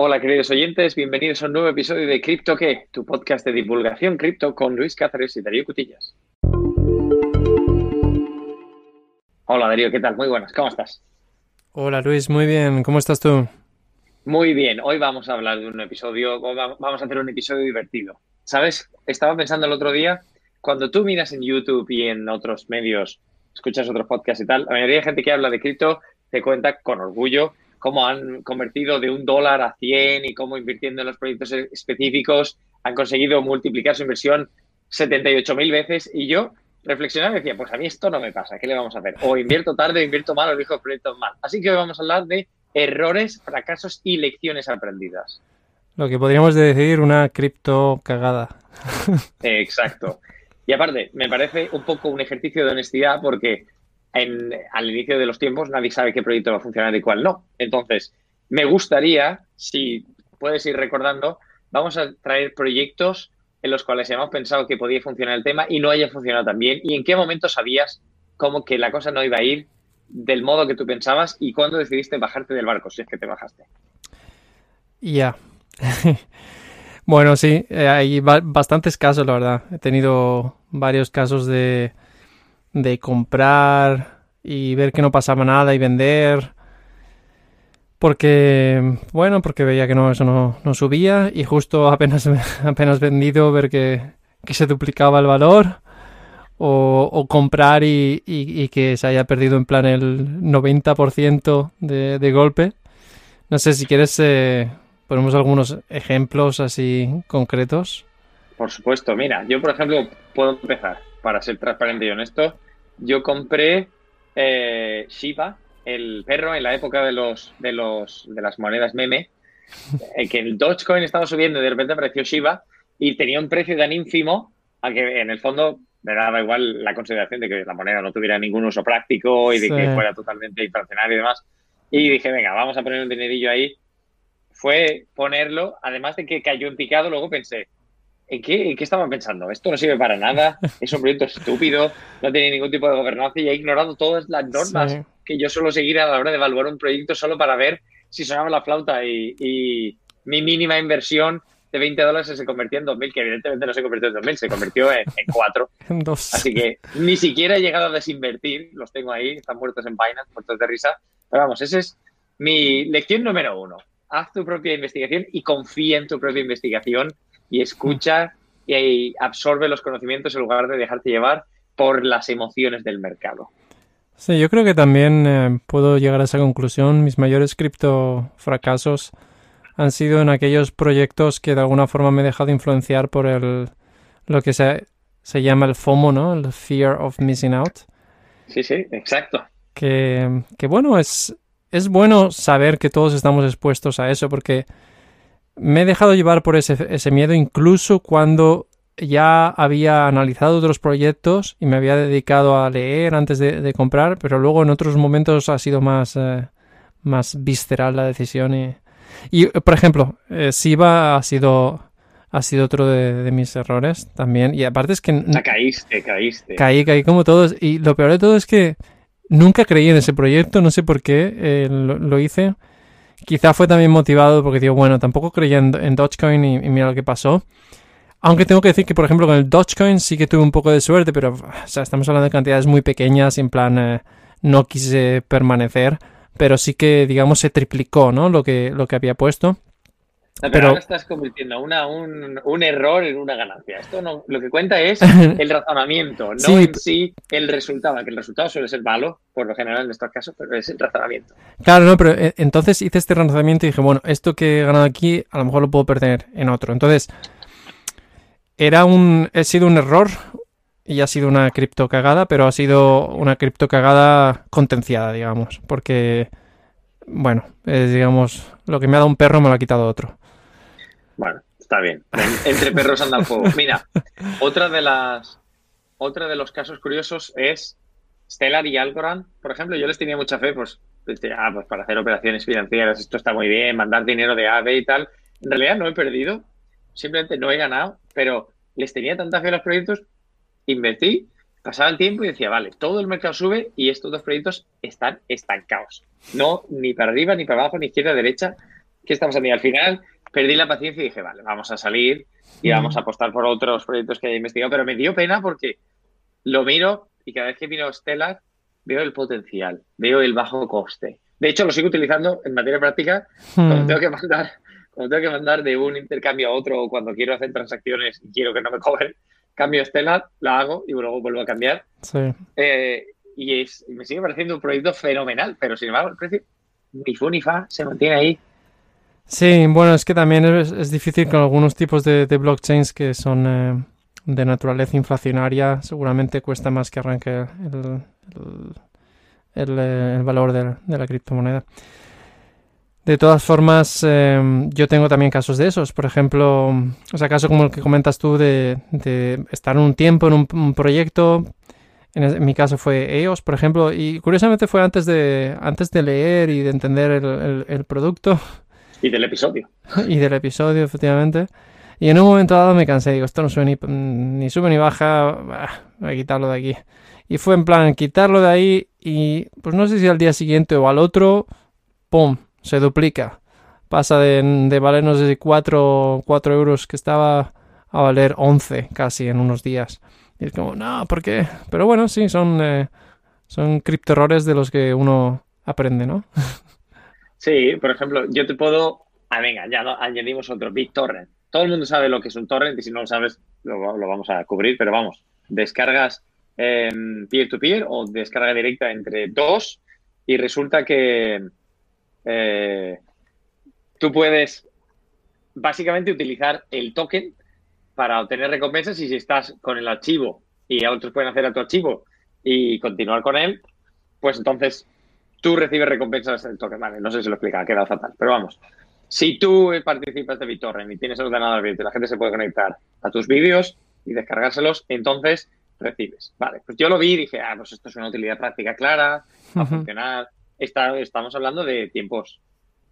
Hola queridos oyentes, bienvenidos a un nuevo episodio de Cripto qué, tu podcast de divulgación cripto con Luis Cáceres y Darío Cutillas. Hola Darío, ¿qué tal? Muy buenas, ¿cómo estás? Hola Luis, muy bien, ¿cómo estás tú? Muy bien, hoy vamos a hablar de un episodio, vamos a hacer un episodio divertido. ¿Sabes? Estaba pensando el otro día, cuando tú miras en YouTube y en otros medios, escuchas otros podcasts y tal, la mayoría de gente que habla de cripto te cuenta con orgullo cómo han convertido de un dólar a 100 y cómo invirtiendo en los proyectos específicos han conseguido multiplicar su inversión 78 mil veces. Y yo reflexionaba y decía, pues a mí esto no me pasa, ¿qué le vamos a hacer? O invierto tarde o invierto mal o elijo proyectos mal. Así que hoy vamos a hablar de errores, fracasos y lecciones aprendidas. Lo que podríamos decir una cripto cagada. Exacto. Y aparte, me parece un poco un ejercicio de honestidad porque al inicio de los tiempos nadie sabe qué proyecto va a funcionar y cuál no. Entonces, me gustaría, si puedes ir recordando, vamos a traer proyectos en los cuales hemos pensado que podía funcionar el tema y no haya funcionado tan bien. ¿Y en qué momento sabías cómo que la cosa no iba a ir del modo que tú pensabas y cuándo decidiste bajarte del barco, si es que te bajaste? Ya. bueno, sí, eh, hay bastantes casos, la verdad. He tenido varios casos de de comprar y ver que no pasaba nada y vender. Porque, bueno, porque veía que no, eso no, subía y justo apenas, apenas vendido ver que, se duplicaba el valor. O, comprar y, que se haya perdido en plan el 90% de, de golpe. No sé si quieres, eh, ponemos algunos ejemplos así concretos. Por supuesto, mira, yo por ejemplo puedo empezar, para ser transparente y honesto, yo compré eh, Shiba, el perro, en la época de los de los de las monedas meme, eh, que el Dogecoin estaba subiendo y de repente apareció Shiba y tenía un precio tan ínfimo a que en el fondo me daba igual la consideración de que la moneda no tuviera ningún uso práctico y de que fuera totalmente inflacionario y demás. Y dije, venga, vamos a poner un dinerillo ahí. Fue ponerlo, además de que cayó en picado, luego pensé, ¿En qué, estaban pensando? Esto no sirve para nada, es un proyecto estúpido, no tiene ningún tipo de gobernanza y ha ignorado todas las normas que yo suelo seguir a la hora de evaluar un proyecto solo para ver si sonaba la flauta y, mi mínima inversión de 20 dólares se convirtió en 2.000, que evidentemente no se convirtió en 2.000, se convirtió en, 4. Así que ni siquiera he llegado a desinvertir, los tengo ahí, están muertos en Binance, muertos de risa. Pero vamos, esa es mi lección número uno. Haz tu propia investigación y confía en tu propia investigación y escucha y absorbe los conocimientos en lugar de dejarte llevar por las emociones del mercado. Sí, yo creo que también eh, puedo llegar a esa conclusión. Mis mayores cripto fracasos han sido en aquellos proyectos que de alguna forma me he dejado influenciar por el lo que se, se llama el FOMO, ¿no? El Fear of Missing Out. Sí, sí, exacto. Que, que bueno, es, es bueno saber que todos estamos expuestos a eso porque me he dejado llevar por ese, miedo incluso cuando ya había analizado otros proyectos y me había dedicado a leer antes de, comprar, pero luego en otros momentos ha sido más, eh, más visceral la decisión. Y, por ejemplo, eh, Siva ha sido, ha sido otro de, mis errores también. Y aparte es que... caíste, caíste. Caí, caí como todos. Y lo peor de todo es que nunca creí en ese proyecto, no sé por qué eh, lo hice. Quizá fue también motivado porque digo, bueno, tampoco creía en, Dogecoin y, mira lo que pasó. Aunque tengo que decir que, por ejemplo, con el Dogecoin sí que tuve un poco de suerte, pero estamos hablando de cantidades muy pequeñas, en plan, eh, no quise permanecer, pero sí que, digamos, se triplicó, ¿no? Lo que, lo que había puesto. Pero, ahora estás convirtiendo una, un, error en una ganancia. Esto no, lo que cuenta es el razonamiento, no en sí el resultado, que el resultado suele ser malo, por lo general en estos casos, pero es el razonamiento. Claro, no, pero eh, entonces hice este razonamiento y dije, bueno, esto que he ganado aquí, a lo mejor lo puedo perder en otro. Entonces, era un, he sido un error y ha sido una cripto cagada, pero ha sido una cripto cagada contenciada, digamos, porque, bueno, es, digamos, lo que me ha dado un perro me lo ha quitado otro. Bueno, está bien. Entre perros anda el fuego. Mira, otra de las otra de los casos curiosos es Stellar y Algorand. Por ejemplo, yo les tenía mucha fe, pues, ah, pues para hacer operaciones financieras, esto está muy bien, mandar dinero de AVE y tal. En realidad no he perdido, simplemente no he ganado, pero les tenía tanta fe a los proyectos, invertí, pasaba el tiempo y decía, vale, todo el mercado sube y estos dos proyectos están estancados. No, ni para arriba, ni para abajo, ni izquierda, derecha ¿qué estamos haciendo? Al final perdí la paciencia y dije, vale, vamos a salir y vamos a apostar por otros proyectos que haya investigado, pero me dio pena porque lo miro y cada vez que miro Stellar veo el potencial, veo el bajo coste. De hecho, lo sigo utilizando en materia práctica cuando tengo que mandar cuando tengo que mandar de un intercambio a otro o cuando quiero hacer transacciones y quiero que no me cobren, cambio Stellar, la hago y luego vuelvo a cambiar. Sí. Eh, y es, me sigue pareciendo un proyecto fenomenal, pero sin embargo el precio ni fu ni fa se mantiene ahí. Sí, bueno, es que también es, difícil con algunos tipos de, blockchains que son eh, de naturaleza inflacionaria, seguramente cuesta más que arranque el, el, el valor de, de, la criptomoneda. De todas formas, eh, yo tengo también casos de esos. Por ejemplo, o sea, caso como el que comentas tú de, de estar un tiempo en un, proyecto, en, mi caso fue EOS, por ejemplo, y curiosamente fue antes de, antes de leer y de entender el producto. Y del episodio. y del episodio, efectivamente. Y en un momento dado me cansé, digo, esto no sube ni, ni sube ni baja, bah, voy a quitarlo de aquí. Y fue en plan, quitarlo de ahí y pues no sé si al día siguiente o al otro, ¡pum!, se duplica. Pasa de, de valer, no sé si 4, 4 euros que estaba a valer 11 casi en unos días. Y es como, no, ¿por qué? Pero bueno, sí, son, eh, son criptoerrores de los que uno aprende, ¿no? Sí, por ejemplo, yo te puedo. Ah, venga, ya añadimos otro, BitTorrent. Todo el mundo sabe lo que es un torrent y si no lo sabes, lo, vamos a cubrir, pero vamos, descargas eh, peer-to-peer o descarga directa entre dos y resulta que eh, tú puedes básicamente utilizar el token para obtener recompensas y si estás con el archivo y otros pueden hacer a tu archivo y continuar con él, pues entonces tú recibes recompensas del token. Vale, no sé si lo explica, ha quedado fatal, pero vamos. Si tú participas de BitTorrent y tienes el ordenador abierto y la gente se puede conectar a tus vídeos y descargárselos, entonces recibes. Vale, pues yo lo vi y dije, ah, pues esto es una utilidad práctica clara, va a funcionar. Está, estamos hablando de tiempos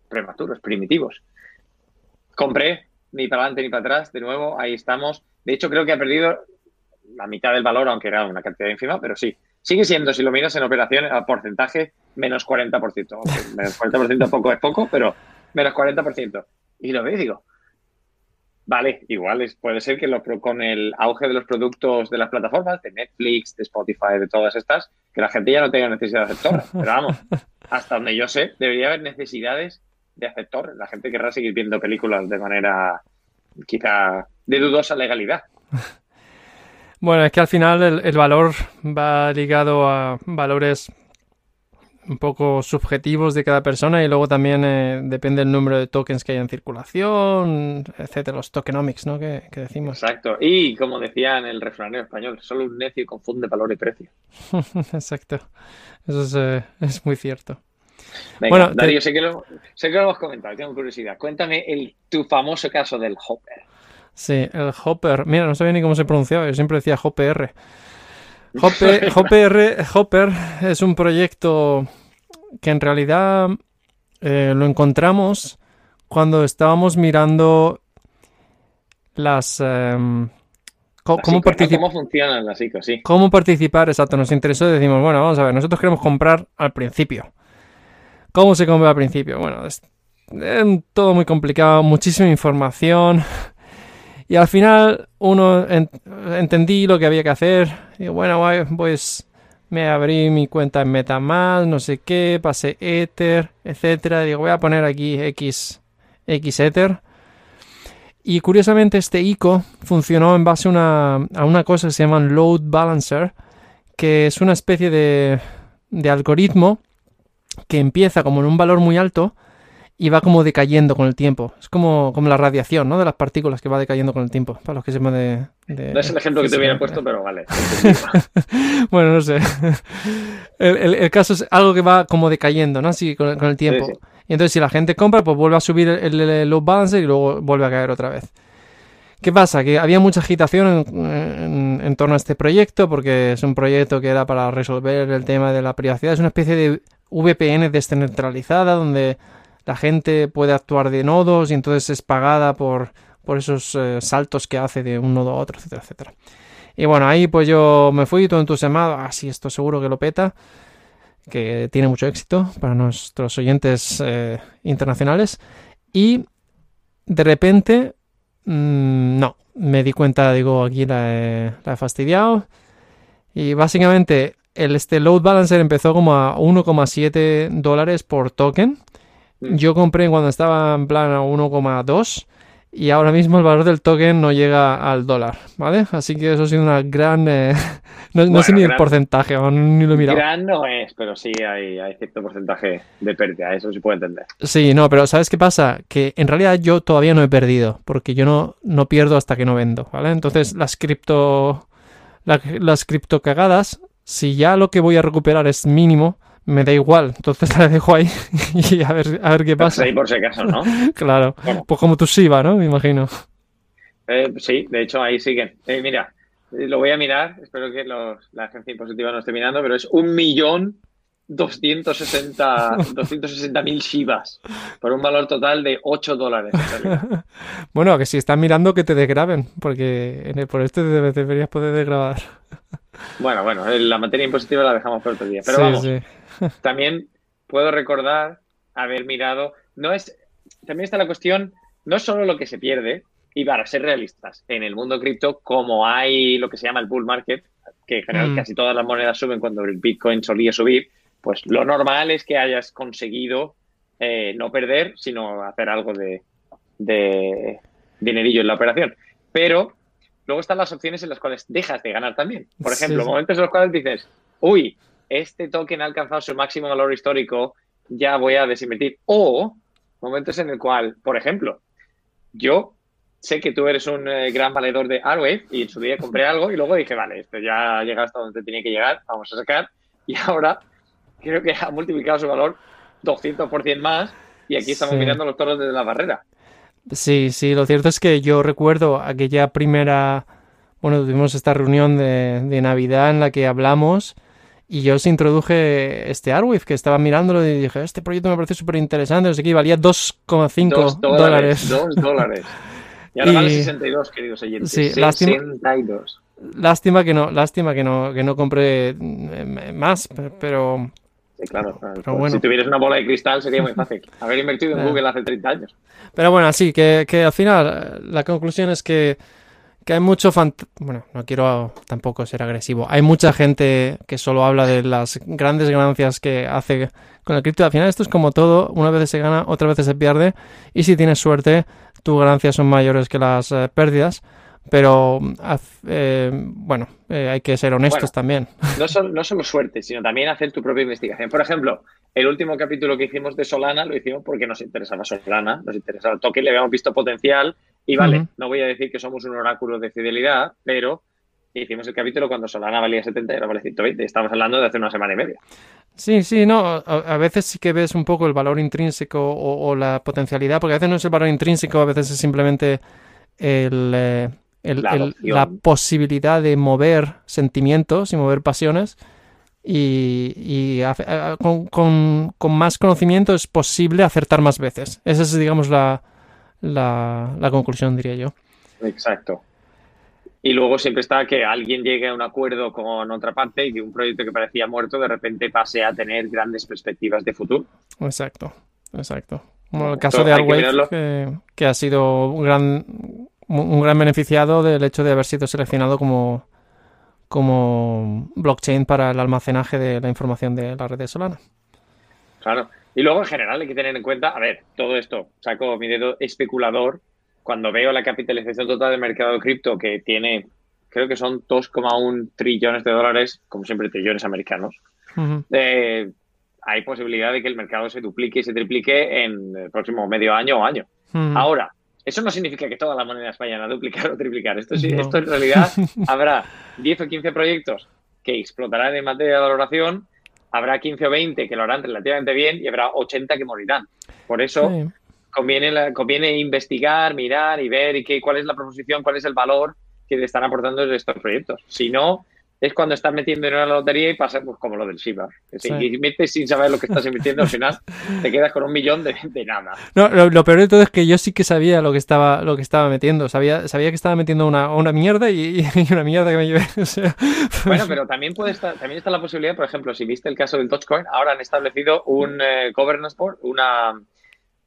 prematuros, primitivos. Compré, ni para adelante ni para atrás, de nuevo, ahí estamos. De hecho, creo que ha perdido la mitad del valor, aunque era una cantidad ínfima, pero sí. Sigue siendo, si lo miras en operaciones, a porcentaje, menos 40%. Menos 40% poco es poco, pero menos 40%. Y lo veo y digo, vale, igual es, puede ser que con el auge de los productos de las plataformas, de Netflix, de Spotify, de todas estas, que la gente ya no tenga necesidad de hacer torres. Pero vamos, hasta donde yo sé, debería haber necesidades de hacer torres. La gente querrá seguir viendo películas de manera quizá de dudosa legalidad. Bueno, es que al final el, el valor va ligado a valores un poco subjetivos de cada persona y luego también eh, depende del número de tokens que hay en circulación, etcétera, los tokenomics, ¿no? Que, que, decimos. Exacto. Y como decía en el refranero español, solo un necio confunde valor y precio. Exacto. Eso es, eh, es muy cierto. Venga, bueno, Darío, te... sé, que lo, sé que lo hemos comentado, tengo curiosidad. Cuéntame el, tu famoso caso del Hopper. Sí, el Hopper. Mira, no sabía ni cómo se pronunciaba, yo siempre decía Hopper. Hopper, Hopper, Hopper es un proyecto que en realidad eh, lo encontramos cuando estábamos mirando las... Eh, ¿Cómo, cómo, ¿Cómo funcionan las ICO? Sí. ¿Cómo participar? Exacto, nos interesó y decimos, bueno, vamos a ver, nosotros queremos comprar al principio. ¿Cómo se compra al principio? Bueno, es, es todo muy complicado, muchísima información. Y al final uno en, entendí lo que había que hacer. Y bueno, pues me abrí mi cuenta en Metamask, no sé qué, pasé Ether, etcétera. Digo, voy a poner aquí X, X Ether. Y curiosamente este ICO funcionó en base a una, a una cosa que se llama Load Balancer, que es una especie de, de algoritmo que empieza como en un valor muy alto y va como decayendo con el tiempo. Es como, como la radiación, ¿no? De las partículas que va decayendo con el tiempo, para los que sepan de... de no es el ejemplo que te hubiera puesto, pero vale. bueno, no sé. El, el, el, caso es algo que va como decayendo, ¿no? Así con, con el tiempo. Sí, sí. Y entonces si la gente compra, pues vuelve a subir el, el load balancer y luego vuelve a caer otra vez. ¿Qué pasa? Que había mucha agitación en, en, en, torno a este proyecto porque es un proyecto que era para resolver el tema de la privacidad. Es una especie de VPN descentralizada donde la gente puede actuar de nodos y entonces es pagada por, por esos eh, saltos que hace de un nodo a otro, etcétera, etcétera. Y bueno, ahí pues yo me fui todo entusiasmado, ah, sí, esto seguro que lo peta, que tiene mucho éxito para nuestros oyentes eh, internacionales. Y de repente, mmm, no, me di cuenta, digo, aquí la he, la he fastidiado. Y básicamente el este load balancer empezó como a 1,7 dólares por token. Mm. Yo compré cuando estaba en plan a 1,2 y ahora mismo el valor del token no llega al dólar, ¿vale? Así que eso ha sido una gran... eh, no, sé ni el porcentaje, ni lo he mirado. Gran no es, pero sí hay, hay cierto porcentaje de pérdida, eso se puede entender. Sí, no, pero ¿sabes qué pasa? Que en realidad yo todavía no he perdido, porque yo no, no pierdo hasta que no vendo, ¿vale? Entonces las cripto... la- las cripto cagadas, si ya lo que voy a recuperar es mínimo, me da igual. Entonces la dejo ahí y a ver, a ver qué Pues pasa. ahí por si acaso, ¿no? Claro. Bueno. Pues como tu Shiba, ¿no? Me imagino. Eh, sí, de hecho ahí siguen. Eh, mira, eh, lo voy a mirar, espero que los- la agencia impositiva no esté mirando, pero es un millón 260 260 Shivas por un valor total de 8 dólares. Bueno, que si están mirando que te desgraben, porque en el, por este debe- deberías poder desgrabar. Bueno, bueno, eh, la materia impositiva la dejamos para otro día. Pero Sí, vamos, sí. también puedo recordar haber mirado, no es, también está la cuestión, no es solo lo que se pierde, y para ser realistas, en el mundo cripto, como hay lo que se llama el bull market, que en general Mm. casi todas las monedas suben cuando el Bitcoin solía subir, pues lo normal es que hayas conseguido eh, no perder, sino hacer algo de, de dinerillo en la operación. Pero luego están las opciones en las cuales dejas de ganar también. Por ejemplo, sí. momentos en los cuales dices, uy, este token ha alcanzado su máximo valor histórico, ya voy a desinvertir. O momentos en el cual, por ejemplo, yo sé que tú eres un eh, gran valedor de Arwave y en su día compré algo y luego dije, vale, esto ya ha llegado hasta donde tenía que llegar, vamos a sacar. Y ahora creo que ha multiplicado su valor 200% más y aquí estamos Sí. mirando los toros desde la barrera. Sí, sí, lo cierto es que yo recuerdo aquella primera, bueno, tuvimos esta reunión de, de Navidad en la que hablamos y yo os introduje este Arwave que estaba mirándolo y dije, este proyecto me parece súper interesante, no sé qué, y valía 2,5 Dos dólares. dólares. Dos dólares. Y ahora Y- vale 62, queridos oyentes. Sí, lástima- 62. Lástima que no, lástima que no, que no compré mm, más, pe- pero Sí, claro. Pues bueno. Si tuvieras una bola de cristal sería muy fácil. Haber invertido en Ah. Google hace 30 años. Pero bueno, sí, que, que al final eh, la conclusión es que, que hay mucho fant- Bueno, no quiero tampoco ser agresivo. Hay mucha gente que solo habla de las grandes ganancias que hace con el cripto. Al final esto es como todo, una vez se gana, otra vez se pierde. Y si tienes suerte, tus ganancias son mayores que las eh, pérdidas. Pero, haz- eh, bueno, eh, hay que ser honestos Bueno. también. No solo, no solo suerte, sino también hacer tu propia investigación. Por ejemplo, el último capítulo que hicimos de Solana lo hicimos porque nos interesaba Solana, nos interesaba el token, le habíamos visto potencial. Y vale, no voy a decir que somos un oráculo de fidelidad, pero hicimos el capítulo cuando Solana valía 70 y ahora vale 120. Estamos hablando de hace una semana y media. Sí, sí, no, a, a veces sí que ves un poco el valor intrínseco o, o la potencialidad, porque a veces no es el valor intrínseco, a veces es simplemente el, eh, el- La el- la posibilidad de mover sentimientos y mover pasiones. Y, y hace- a- con, con- con más conocimiento es posible acertar más veces. Esa es, digamos, la, la, la conclusión, diría yo. Exacto. Y luego siempre está que alguien llegue a un acuerdo con otra parte y que un proyecto que parecía muerto de repente pase a tener grandes perspectivas de futuro. Exacto, exacto. Como el caso de que Arwave, que ha sido un gran, un gran beneficiado del hecho de haber sido seleccionado como, como blockchain para el almacenaje de la información de la red de Solana. Claro. Y luego, en general, hay que tener en cuenta, a ver, todo esto, saco mi dedo especulador, cuando veo la capitalización total del mercado de cripto que tiene, creo que son 2,1 trillones de dólares, como siempre trillones americanos, eh, hay posibilidad de que el mercado se duplique y se triplique en el próximo medio año o año. Ahora, eso no significa que todas las monedas vayan a duplicar o triplicar. Esto, sí, No. esto en realidad habrá 10 o 15 proyectos que explotarán en materia de valoración, habrá 15 o 20 que lo harán relativamente bien y habrá 80 que morirán. Por eso Sí. conviene, la- conviene investigar, mirar y ver y qué, cuál es la proposición, cuál es el valor que le están aportando estos proyectos. Si no, es cuando estás metiendo en la lotería y pasa pues, como lo del Shiba. Que si Sí. inviertes sin saber lo que estás invirtiendo, al final te quedas con un millón de, de nada. No, lo, lo peor de todo es que yo sí que sabía lo que estaba, lo que estaba metiendo. Sabía, sabía que estaba metiendo una, una mierda y, y una mierda que me llevé. O sea, Bueno, pero también puede estar, también está la posibilidad, por ejemplo, si viste el caso del Dogecoin, ahora han establecido un eh, governance board, una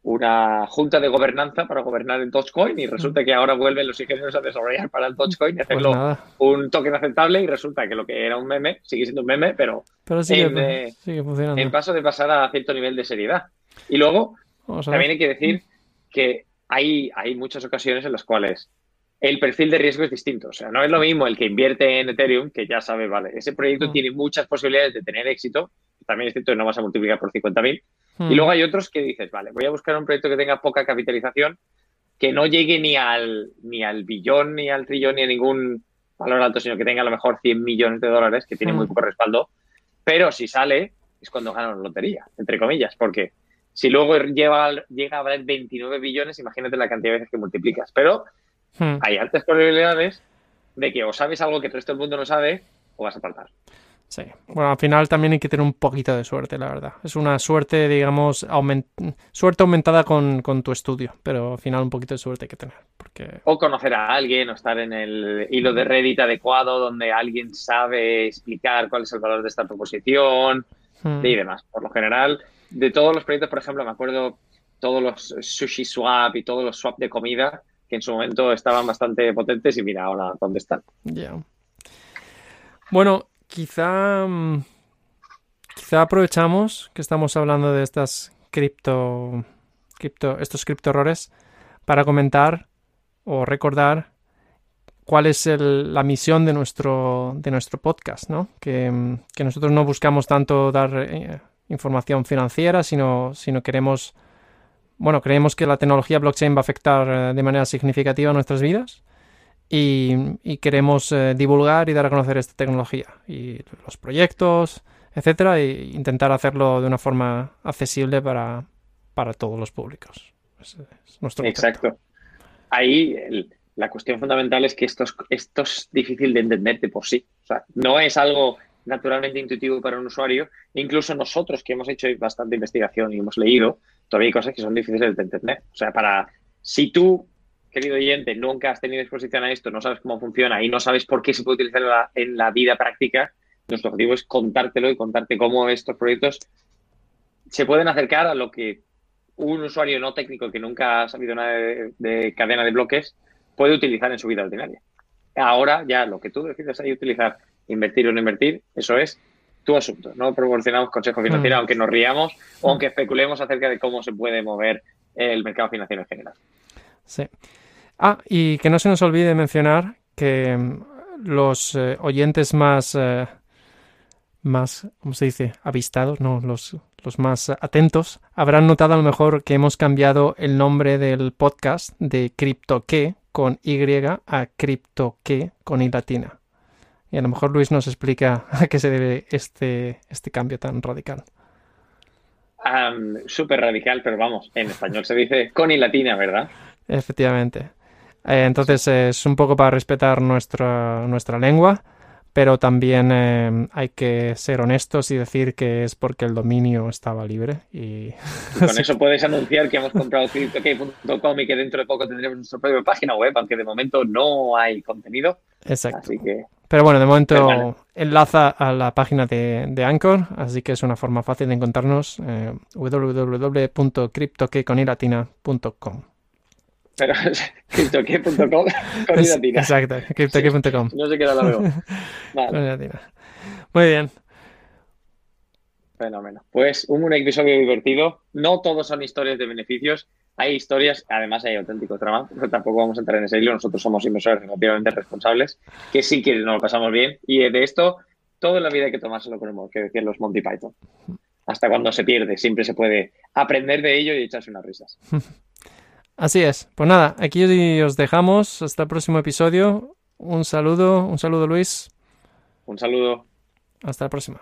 una junta de gobernanza para gobernar el Dogecoin y resulta que ahora vuelven los ingenieros a desarrollar para el Dogecoin y hacerlo un token aceptable y resulta que lo que era un meme sigue siendo un meme, pero, sigue, en, en, paso de pasar a cierto nivel de seriedad. Y luego, también hay que decir que hay, hay muchas ocasiones en las cuales el perfil de riesgo es distinto. O sea, no es lo mismo el que invierte en Ethereum, que ya sabe, vale, ese proyecto mm. tiene muchas posibilidades de tener éxito, también es cierto que no vas a multiplicar por 50.000. Y mm. luego hay otros que dices, vale, voy a buscar un proyecto que tenga poca capitalización, que no llegue ni al, ni al billón, ni al trillón, ni a ningún valor alto, sino que tenga a lo mejor 100 millones de dólares, que tiene muy mm. poco respaldo. Pero si sale, es cuando gana la lotería, entre comillas, porque si luego lleva, llega a valer 29 billones, imagínate la cantidad de veces que multiplicas. Pero Hmm. Hay altas probabilidades de que o sabes algo que el resto del mundo no sabe o vas a faltar. Sí, bueno, al final también hay que tener un poquito de suerte, la verdad. Es una suerte, digamos, suerte aumentada con, tu estudio, pero al final un poquito de suerte hay que tener. Porque... O conocer a alguien, o estar en el hilo de Reddit adecuado, donde alguien sabe explicar cuál es el valor de esta proposición hmm. y demás. Por lo general, de todos los proyectos, por ejemplo, me acuerdo todos los sushi swap y todos los swap de comida, que en su momento estaban bastante potentes y mira ahora dónde están. Ya. Bueno, quizá, mm, quizá aprovechamos que estamos hablando de estas cripto, cripto estos cripto errores para comentar o recordar cuál es la misión de nuestro, de nuestro podcast, ¿no? Que, mm, nosotros no buscamos tanto dar eh, información financiera, sino, sino queremos bueno, creemos que la tecnología blockchain va a afectar eh, de manera significativa nuestras vidas y, queremos eh, divulgar y dar a conocer esta tecnología y los proyectos, etcétera, e intentar hacerlo de una forma accesible para, todos los públicos. Exacto. Ahí la cuestión fundamental es que esto es, esto es difícil de entender de por sí. O sea, no es algo naturalmente intuitivo para un usuario. Incluso nosotros que hemos hecho bastante investigación y hemos leído, todavía hay cosas que son difíciles de entender. O sea, para si tú, querido oyente, nunca has tenido exposición a esto, no sabes cómo funciona y no sabes por qué se puede utilizar en la, vida práctica, nuestro objetivo es contártelo y contarte cómo estos proyectos se pueden acercar a lo que un usuario no técnico que nunca ha sabido nada de, cadena de bloques puede utilizar en su vida ordinaria. Ahora ya lo que tú decides ahí utilizar, invertir o no invertir, eso es tu asunto. No proporcionamos consejos financieros, mm. aunque nos riamos o mm. aunque especulemos acerca de cómo se puede mover el mercado financiero en general. Sí. Ah, y que no se nos olvide mencionar que mm, los eh, oyentes más, eh, más, ¿cómo se dice? Avistados, no, los, los más atentos, habrán notado a lo mejor que hemos cambiado el nombre del podcast de CryptoQué con Y a CryptoQué con I latina. Y a lo mejor Luis nos explica a qué se debe este, este cambio tan radical. Súper radical, pero vamos, en español se dice con y latina, ¿verdad? Efectivamente. Eh, entonces es un poco para respetar nuestra, nuestra lengua pero también eh, hay que ser honestos y decir que es porque el dominio estaba libre. Y, con eso puedes anunciar que hemos comprado CryptoKey.com y que dentro de poco tendremos nuestra propia página web, aunque de momento no hay contenido. Exacto. Pero bueno, de momento enlaza a la página de, Anchor, así que es una forma fácil de encontrarnos eh, www.cryptokeyconilatina.com. Pero CryptoKey.com con Exacto, CryptoKey.com. No se queda largo. Vale. Muy bien. Fenómeno. Pues un episodio divertido. No todos son historias de beneficios. Hay historias, además hay auténtico trama, pero tampoco vamos a entrar en ese hilo. Nosotros somos inversores relativamente responsables, que sí que nos lo pasamos bien. Y de esto, toda la vida hay que tomárselo con que decían los Monty Python. Hasta cuando se pierde, siempre se puede aprender de ello y echarse unas risas. Así es. Pues nada, aquí os dejamos. Hasta el próximo episodio. Un saludo, un saludo Luis. Un saludo. Hasta la próxima.